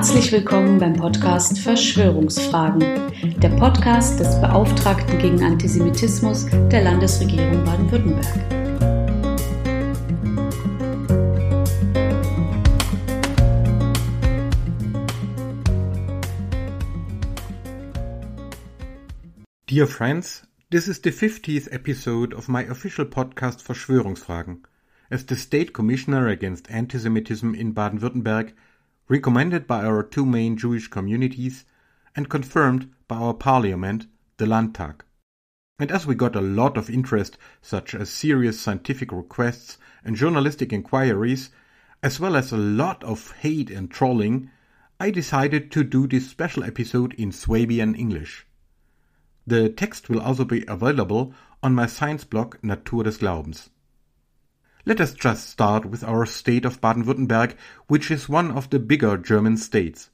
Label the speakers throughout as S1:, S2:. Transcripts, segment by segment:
S1: Herzlich willkommen beim Podcast Verschwörungsfragen, der Podcast des Beauftragten gegen Antisemitismus der Landesregierung Baden-Württemberg.
S2: Dear friends, this is the 50th episode of my official podcast Verschwörungsfragen. As the State Commissioner against Antisemitism in Baden-Württemberg, recommended by our two main Jewish communities and confirmed by our parliament, the Landtag. And as we got a lot of interest, such as serious scientific requests and journalistic inquiries, as well as a lot of hate and trolling, I decided to do this special episode in Swabian English. The text will also be available on my science blog Natur des Glaubens. Let us just start with our state of Baden-Württemberg, which is one of the bigger German states.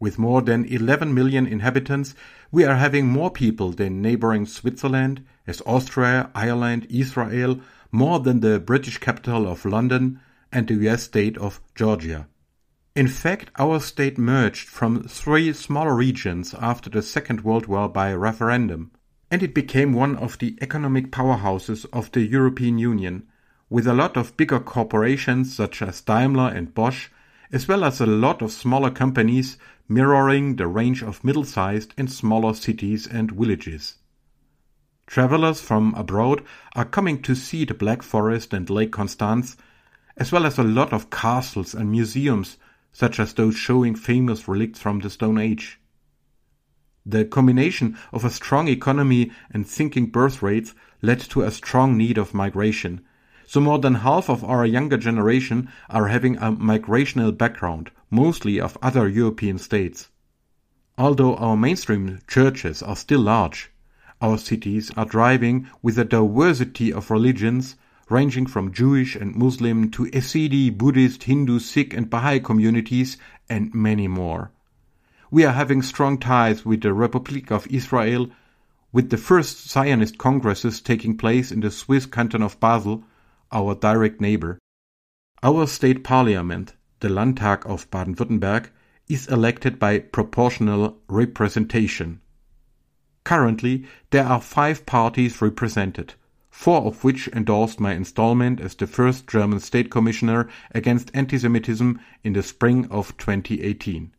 S2: With more than 11 million inhabitants, we are having more people than neighboring Switzerland, as Austria, Ireland, Israel, more than the British capital of London and the US state of Georgia. In fact, our state merged from three smaller regions after the Second World War by referendum, and it became one of the economic powerhouses of the European Union, with a lot of bigger corporations such as Daimler and Bosch, as well as a lot of smaller companies mirroring the range of middle sized and smaller cities and villages. Travelers from abroad are coming to see the Black Forest and Lake Constance, as well as a lot of castles and museums, such as those showing famous relics from the Stone Age. The combination of a strong economy and sinking birth rates led to a strong need of migration, so more than half of our younger generation are having a migrational background, mostly of other European states. Although our mainstream churches are still large, our cities are driving with a diversity of religions ranging from Jewish and Muslim to Yazidi, Buddhist, Hindu, Sikh and Baha'i communities and many more. We are having strong ties with the Republic of Israel, with the first Zionist congresses taking place in the Swiss canton of Basel our direct neighbor. Our state parliament, the Landtag of Baden-Württemberg, is elected by proportional representation. Currently, there are five parties represented, four of which endorsed my installment as the first German state commissioner against anti-Semitism in the spring of 2018.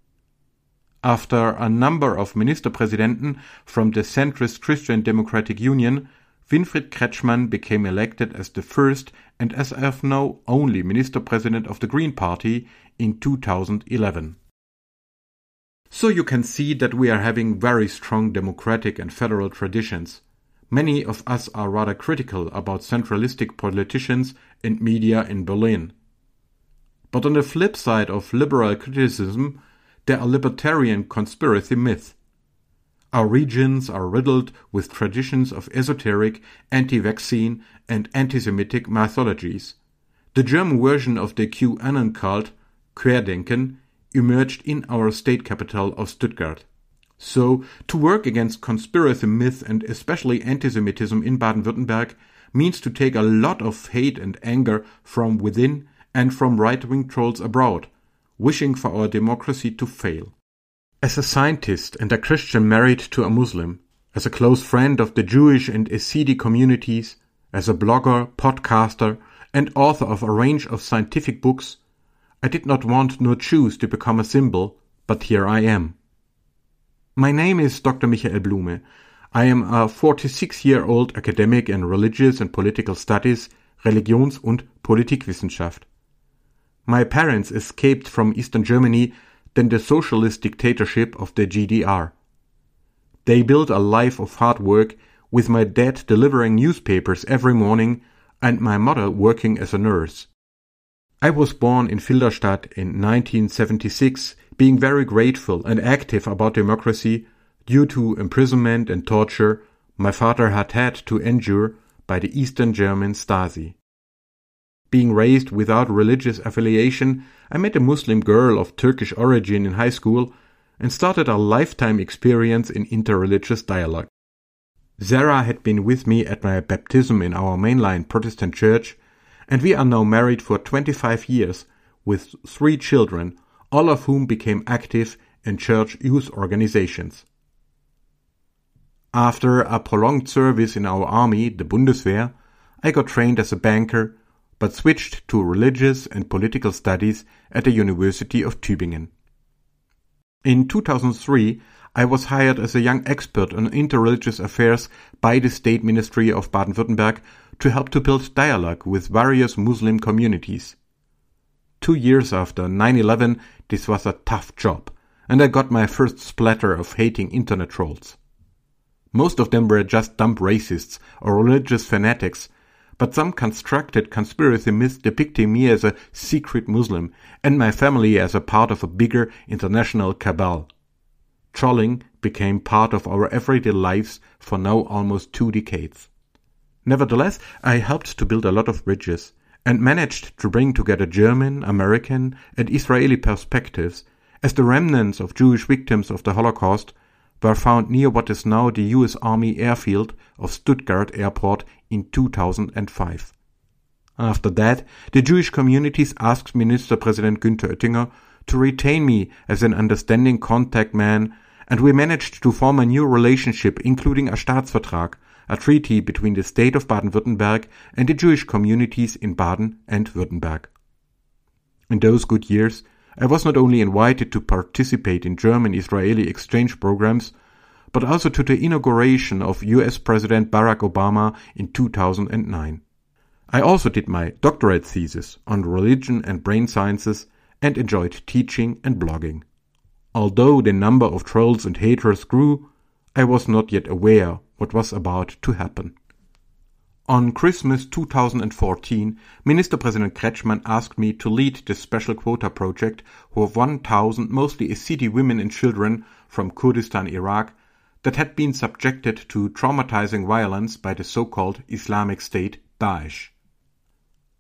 S2: After a number of Ministerpräsidenten from the centrist Christian Democratic Union, Winfried Kretschmann became elected as the first and as of now only Minister President of the Green Party in 2011. So you can see that we are having very strong democratic and federal traditions. Many of us are rather critical about centralistic politicians and media in Berlin. But on the flip side of liberal criticism, there are libertarian conspiracy myths. Our regions are riddled with traditions of esoteric, anti-vaccine, and anti-Semitic mythologies. The German version of the QAnon cult, Querdenken, emerged in our state capital of Stuttgart. So, to work against conspiracy myths and especially anti-Semitism in Baden-Württemberg means to take a lot of hate and anger from within and from right-wing trolls abroad, wishing for our democracy to fail. As a scientist and a Christian married to a Muslim, as a close friend of the Jewish and Yazidi communities, as a blogger, podcaster, and author of a range of scientific books, I did not want nor choose to become a symbol, but here I am. My name is Dr. Michael Blume. I am a 46 year old academic in religious and political studies, Religions- und Politikwissenschaft. My parents escaped from Eastern Germany than the socialist dictatorship of the GDR. They built a life of hard work, with my dad delivering newspapers every morning and my mother working as a nurse. I was born in Filderstadt in 1976, being very grateful and active about democracy due to imprisonment and torture my father had had to endure by the Eastern German Stasi. Being raised without religious affiliation, I met a Muslim girl of Turkish origin in high school and started a lifetime experience in interreligious dialogue. Zara had been with me at my baptism in our mainline Protestant church, and we are now married for 25 years with three children, all of whom became active in church youth organizations. After a prolonged service in our army, the Bundeswehr, I got trained as a banker, but switched to religious and political studies at the University of Tübingen. In 2003, I was hired as a young expert on interreligious affairs by the State Ministry of Baden-Württemberg to help to build dialogue with various Muslim communities. Two years after 9-11, this was a tough job, and I got my first splatter of hating internet trolls. Most of them were just dumb racists or religious fanatics, but some constructed conspiracy myths depicting me as a secret Muslim and my family as a part of a bigger international cabal. Trolling became part of our everyday lives for now almost two decades. Nevertheless, I helped to build a lot of bridges and managed to bring together German, American, and Israeli perspectives as the remnants of Jewish victims of the Holocaust were found near what is now the US Army airfield of Stuttgart Airport in 2005. After that, the Jewish communities asked Minister President Günther Oettinger to retain me as an understanding contact man, and we managed to form a new relationship, including a Staatsvertrag, a treaty between the state of Baden-Württemberg and the Jewish communities in Baden and Württemberg. In those good years, I was not only invited to participate in German Israeli exchange programs, but also to the inauguration of US President Barack Obama in 2009. I also did my doctorate thesis on religion and brain sciences and enjoyed teaching and blogging. Although the number of trolls and haters grew, I was not yet aware what was about to happen. On Christmas 2014, Minister President Kretschmann asked me to lead the special quota project of 1,000 mostly Yazidi women and children from Kurdistan, Iraq, that had been subjected to traumatizing violence by the so-called Islamic State Daesh.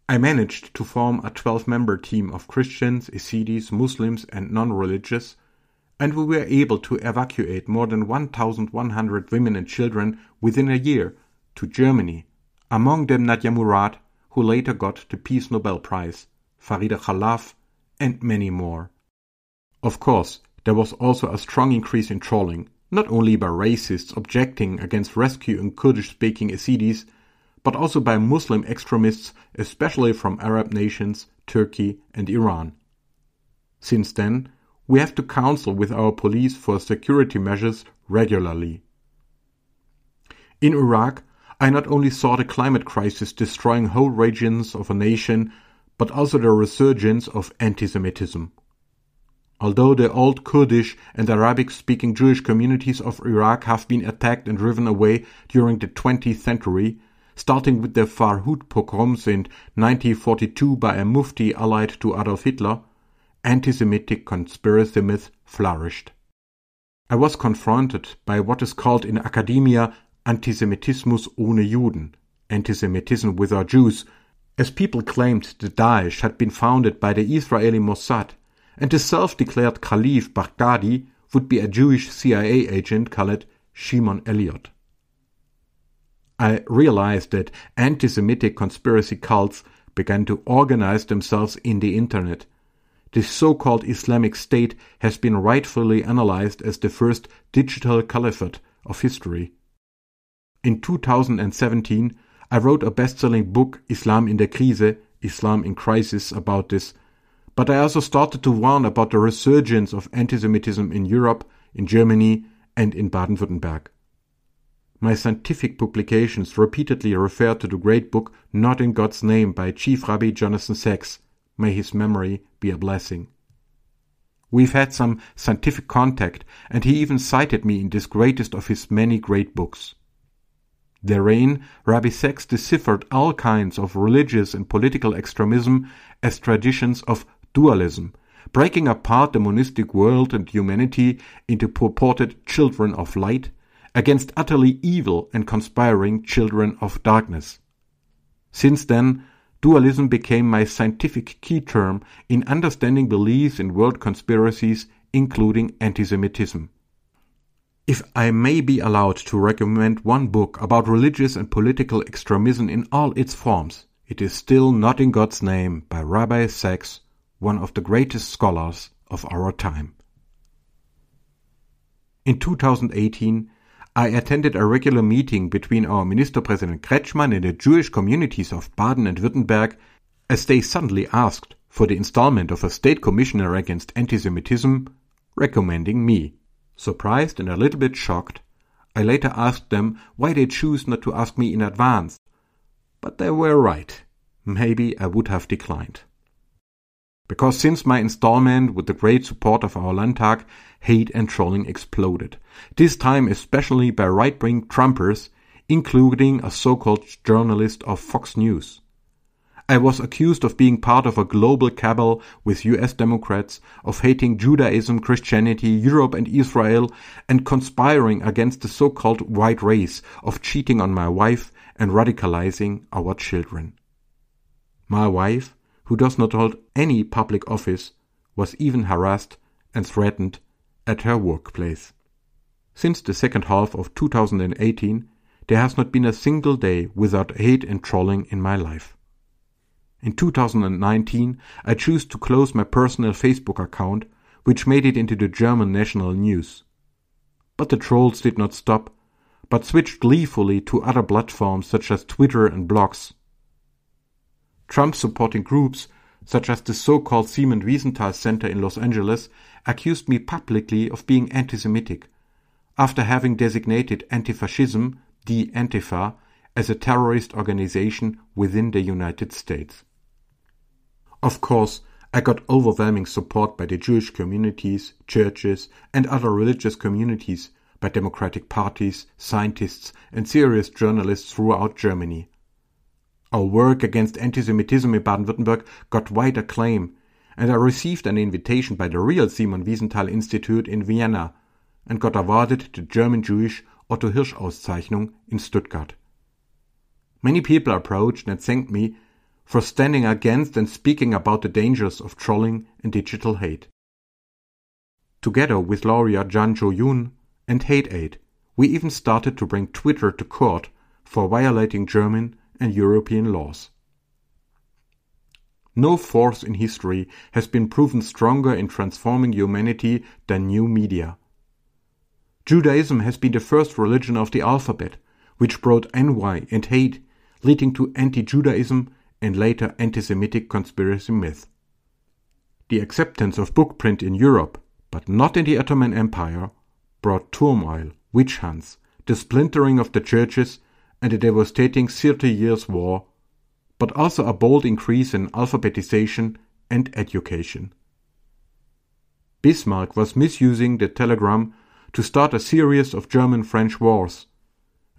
S2: I managed to form a 12-member team of Christians, Yazidis, Muslims and non-religious, and we were able to evacuate more than 1,100 women and children within a year to Germany, among them Nadia Murad, who later got the Peace Nobel Prize, Farida Khalaf, and many more. Of course, there was also a strong increase in trolling, not only by racists objecting against rescuing Kurdish-speaking Yazidis, but also by Muslim extremists, especially from Arab nations, Turkey and Iran. Since then, we have to counsel with our police for security measures regularly. In Iraq, I not only saw the climate crisis destroying whole regions of a nation, but also the resurgence of anti-Semitism. Although the old Kurdish and Arabic-speaking Jewish communities of Iraq have been attacked and driven away during the 20th century, starting with the Farhud pogroms in 1942 by a mufti allied to Adolf Hitler, anti-Semitic conspiracy myths flourished. I was confronted by what is called in academia Antisemitismus ohne Juden, antisemitism without Jews, as people claimed the Daesh had been founded by the Israeli Mossad, and the self-declared Caliph Baghdadi would be a Jewish CIA agent called Shimon Elliot. I realized that anti-Semitic conspiracy cults began to organize themselves in the internet. This so-called Islamic State has been rightfully analyzed as the first digital caliphate of history. In 2017, I wrote a best-selling book, Islam in der Krise, Islam in Crisis, about this. But I also started to warn about the resurgence of antisemitism in Europe, in Germany, and in Baden-Württemberg. My scientific publications repeatedly refer to the great book Not in God's Name by Chief Rabbi Jonathan Sacks. May his memory be a blessing. We've had some scientific contact, and he even cited me in this greatest of his many great books. Therein, Rabbi Sacks deciphered all kinds of religious and political extremism as traditions of dualism, breaking apart the monistic world and humanity into purported children of light against utterly evil and conspiring children of darkness. Since then, dualism became my scientific key term in understanding beliefs in world conspiracies, including antisemitism. If I may be allowed to recommend one book about religious and political extremism in all its forms, it is still Not in God's Name by Rabbi Sacks, one of the greatest scholars of our time. In 2018, I attended a regular meeting between our Minister President Kretschmann and the Jewish communities of Baden and Württemberg as they suddenly asked for the installment of a state commissioner against anti-Semitism, recommending me. Surprised and a little bit shocked, I later asked them why they choose not to ask me in advance. But they were right. Maybe I would have declined. Because since my installment with the great support of our Landtag, hate and trolling exploded. This time especially by right-wing Trumpers, including a so-called journalist of Fox News. I was accused of being part of a global cabal with US Democrats, of hating Judaism, Christianity, Europe and Israel, and conspiring against the so-called white race, of cheating on my wife and radicalizing our children. My wife, who does not hold any public office, was even harassed and threatened at her workplace. Since the second half of 2018, there has not been a single day without hate and trolling in my life. In 2019, I chose to close my personal Facebook account, which made it into the German national news. But the trolls did not stop, but switched gleefully to other platforms such as Twitter and blogs. Trump supporting groups such as the so-called Simon Wiesenthal Center in Los Angeles accused me publicly of being anti-Semitic, after having designated anti-fascism, the Antifa, as a terrorist organization within the United States. Of course, I got overwhelming support by the Jewish communities, churches, and other religious communities, by democratic parties, scientists, and serious journalists throughout Germany. Our work against anti-Semitism in Baden-Württemberg got wide acclaim, and I received an invitation by the real Simon Wiesenthal Institute in Vienna and got awarded the German Jewish Otto Hirsch Auszeichnung in Stuttgart. Many people approached and thanked me for standing against and speaking about the dangers of trolling and digital hate. Together with lawyer Chan-jo Jun and Hate Aid, we even started to bring Twitter to court for violating German and European laws. No force in history has been proven stronger in transforming humanity than new media. Judaism has been the first religion of the alphabet, which brought envy and hate, leading to anti-Judaism and later anti-Semitic conspiracy myth. The acceptance of book print in Europe, but not in the Ottoman Empire, brought turmoil, witch hunts, the splintering of the churches, and a devastating Thirty Years' War, but also a bold increase in alphabetization and education. Bismarck was misusing the telegram to start a series of German French wars,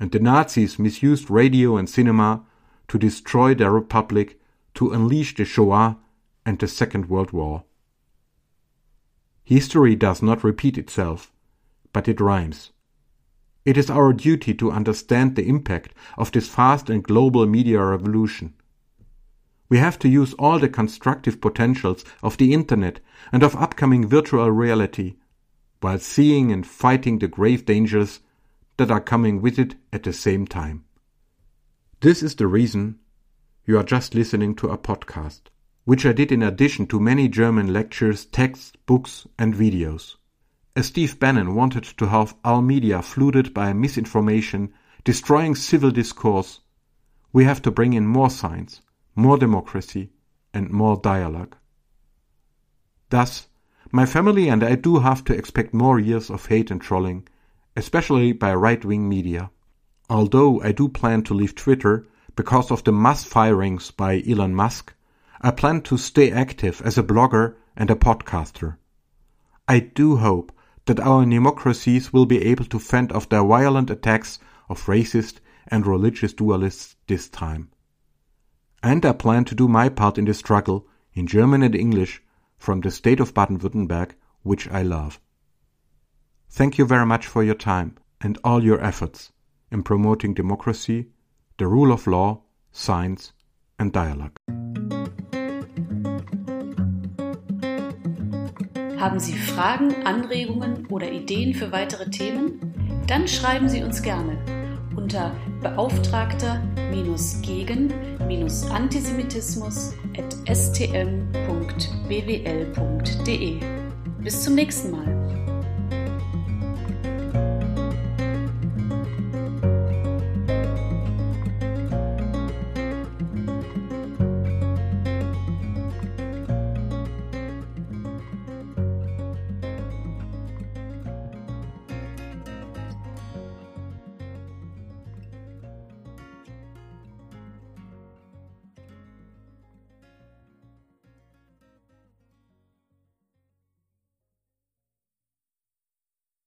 S2: and the Nazis misused radio and cinema to destroy their republic, to unleash the Shoah and the Second World War. History does not repeat itself, but it rhymes. It is our duty to understand the impact of this fast and global media revolution. We have to use all the constructive potentials of the Internet and of upcoming virtual reality, while seeing and fighting the grave dangers that are coming with it at the same time. This is the reason you are just listening to a podcast, which I did in addition to many German lectures, texts, books, and videos. As Steve Bannon wanted to have all media flooded by misinformation, destroying civil discourse, we have to bring in more science, more democracy, and more dialogue. Thus, my family and I do have to expect more years of hate and trolling, especially by right wing media. Although I do plan to leave Twitter because of the mass firings by Elon Musk, I plan to stay active as a blogger and a podcaster. I do hope that our democracies will be able to fend off the violent attacks of racist and religious dualists this time. And I plan to do my part in the struggle, in German and English, from the state of Baden-Württemberg, which I love. Thank you very much for your time and all your efforts in promoting democracy, the rule of law, science and dialogue.
S1: Haben Sie Fragen, Anregungen oder Ideen für weitere Themen? Dann schreiben Sie uns gerne unter beauftragter-gegen-antisemitismus at stm.bwl.de. Bis zum nächsten Mal.